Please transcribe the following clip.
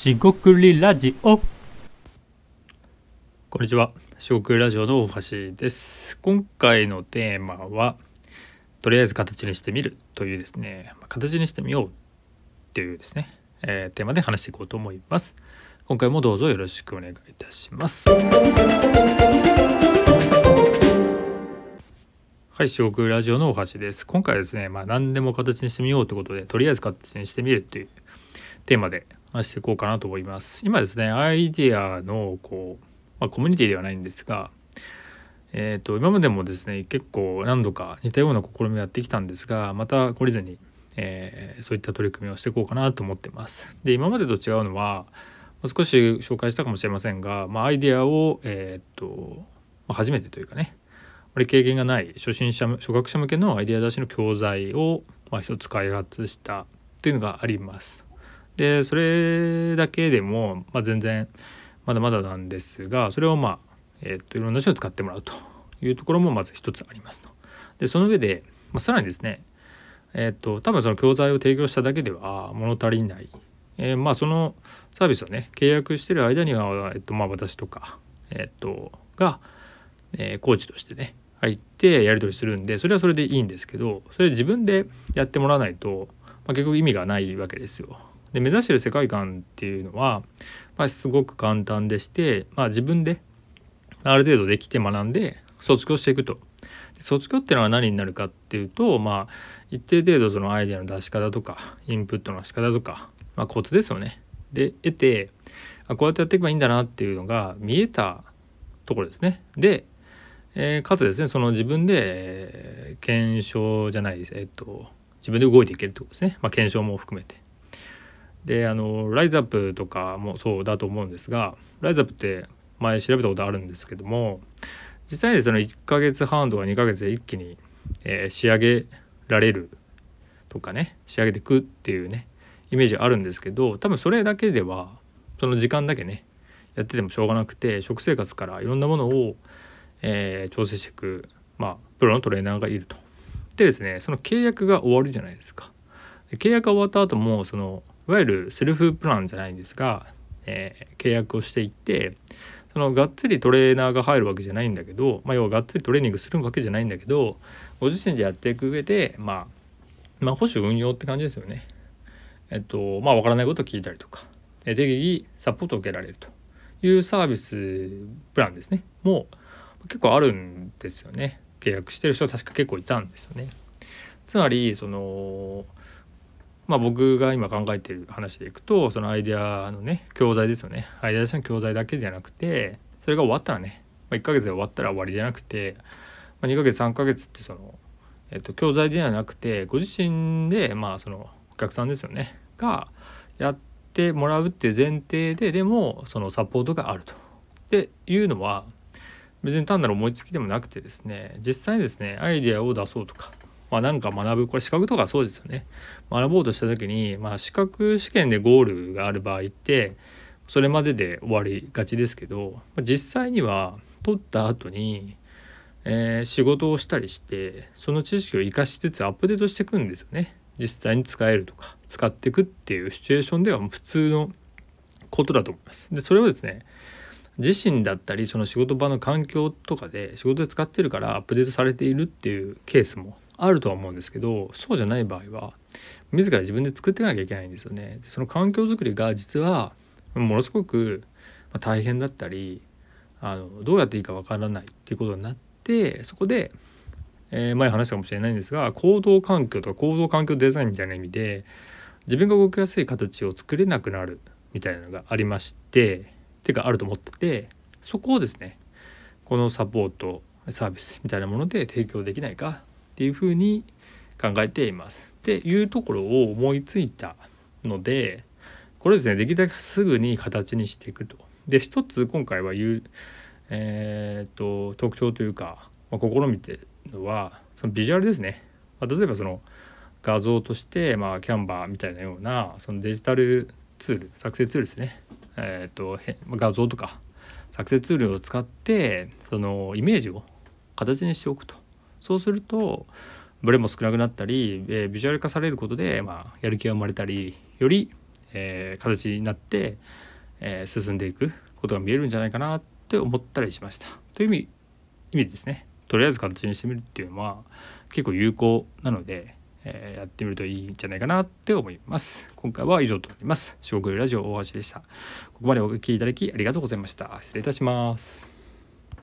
しごくりラジオ。こんにちは。四国ラジオの大橋です。今回のテーマはとりあえず形にしてみるというですね。形にしてみようというですね、えー、テーマで話していこうと思います。今回もどうぞよろしくお願いいたします。はい四国ラジオの大橋です。今回はですねまあ何でも形にしてみようということでとりあえず形にしてみるというテーマで話していこうかなと思います今ですねアイディアのこうまあ、コミュニティではないんですが、えー、と今までもですね結構何度か似たような試みをやってきたんですがまた懲りずに、えー、そういった取り組みをしていこうかなと思ってます。で今までと違うのは少し紹介したかもしれませんが、まあ、アイデアを、えーとまあ、初めてというかねあまり経験がない初心者初学者向けのアイデア出しの教材を、まあ、一つ開発したっていうのがあります。でそれだけでも、まあ、全然まだまだなんですがそれをまあ、えー、といろんな人に使ってもらうというところもまず一つありますと。でその上で、まあ、さらにですねえっ、と多分その教材を提供しただけでは物足りない、えー、まあそのサービスをね契約してる間には、えっとまあ、私とか、えっとが、えー、コーチとしてね入ってやり取りするんでそれはそれでいいんですけどそれ自分でやってもらわないと、まあ、結局意味がないわけですよ。で目指してる世界観っていうのは、まあ、すごく簡単でして、まあ、自分である程度できて学んで卒業していくと。卒業っていうのは何になるかっていうと、まあ、一定程度そのアイデアの出し方とかインプットの仕方とか、まあ、コツですよね。で得てあこうやってやっていけばいいんだなっていうのが見えたところですね。で、えー、かつですねその自分で、検証じゃないですえっと自分で動いていけるってことですね。まあ、検証も含めて。であのライズアップとかもそうだと思うんですがライズアップって前調べたことあるんですけども実際にその1ヶ月半とか2ヶ月で一気に、えー、仕上げられるとかね仕上げていくっていうねイメージあるんですけど多分それだけではその時間だけねやっててもしょうがなくて食生活からいろんなものを、えー、調整していく、まあ、プロのトレーナーがいると。でですねその契約が終わるじゃないですか。契約が終わった後もそのいわゆるセルフプランじゃないんですが、えー、契約をしていってそのがっつりトレーナーが入るわけじゃないんだけど、まあ、要はがっつりトレーニングするわけじゃないんだけどご自身でやっていく上で、まあ、まあ保守運用って感じですよね。えっとまあ分からないことを聞いたりとか適宜サポートを受けられるというサービスプランですねもう結構あるんですよね契約してる人は確か結構いたんですよね。つまりそのまあ、僕が今考えてる話でいくとそのアイデアのね教材ですよねアイデア出しの教材だけじゃなくてそれが終わったらね、まあ、1ヶ月で終わったら終わりじゃなくて、まあ、2ヶ月3ヶ月ってその、えっと、教材ではなくてご自身でまあそのお客さんですよねがやってもらうっていう前提ででもそのサポートがあると。っていうのは別に単なる思いつきでもなくてですね実際ですねアイデアを出そうとかまあ、なんか学ぶこれ資格とかそうですよね学ぼうとした時に、まあ、資格試験でゴールがある場合ってそれまでで終わりがちですけど実際には取った後に、えー、仕事をしたりしてその知識を生かしつつアップデートしていくんですよね実際に使えるとか使っていくっていうシチュエーションでは普通のことだと思います。でそれをですね自身だったりその仕事場の環境とかで仕事で使ってるからアップデートされているっていうケースもあるとは思うんですけどそうじゃない場合は自ら自分で作っていかなきゃいけないんですよね。その環境づくりが実はものすごく大変だったりあのどうやっていいかわからないっていうことになってそこで、えー、前話したかもしれないんですが行動環境とか行動環境デザインみたいな意味で自分が動きやすい形を作れなくなるみたいなのがありましてっていうかあると思っててそこをですねこのサポートサービスみたいなもので提供できないかっていうふうに考えています。っていうところを思いついたのでこれですねできるだけすぐに形にしていくと。で一つ今回は言う、えーと、特徴というか、まあ、試みてるのはそのビジュアルですね。まあ、例えばその画像として、まあ、キャンバーみたいなようなそのデジタルツール作成ツールですね。えー、と画像とか作成ツールを使ってそのイメージを形にしておくと。そうするとブレも少なくなったり、えー、ビジュアル化されることで、まあ、やる気が生まれたりより、えー形になって、えー進んでいくことが見えるんじゃないかなって思ったりしました。という意味意味ですねとりあえず形にしてみるっていうのは結構有効なので、えーやってみるといいんじゃないかなって思います。今回は以上となります。四国ラジオ大橋でした。ここまでお聞きいただきありがとうございました。失礼いたします。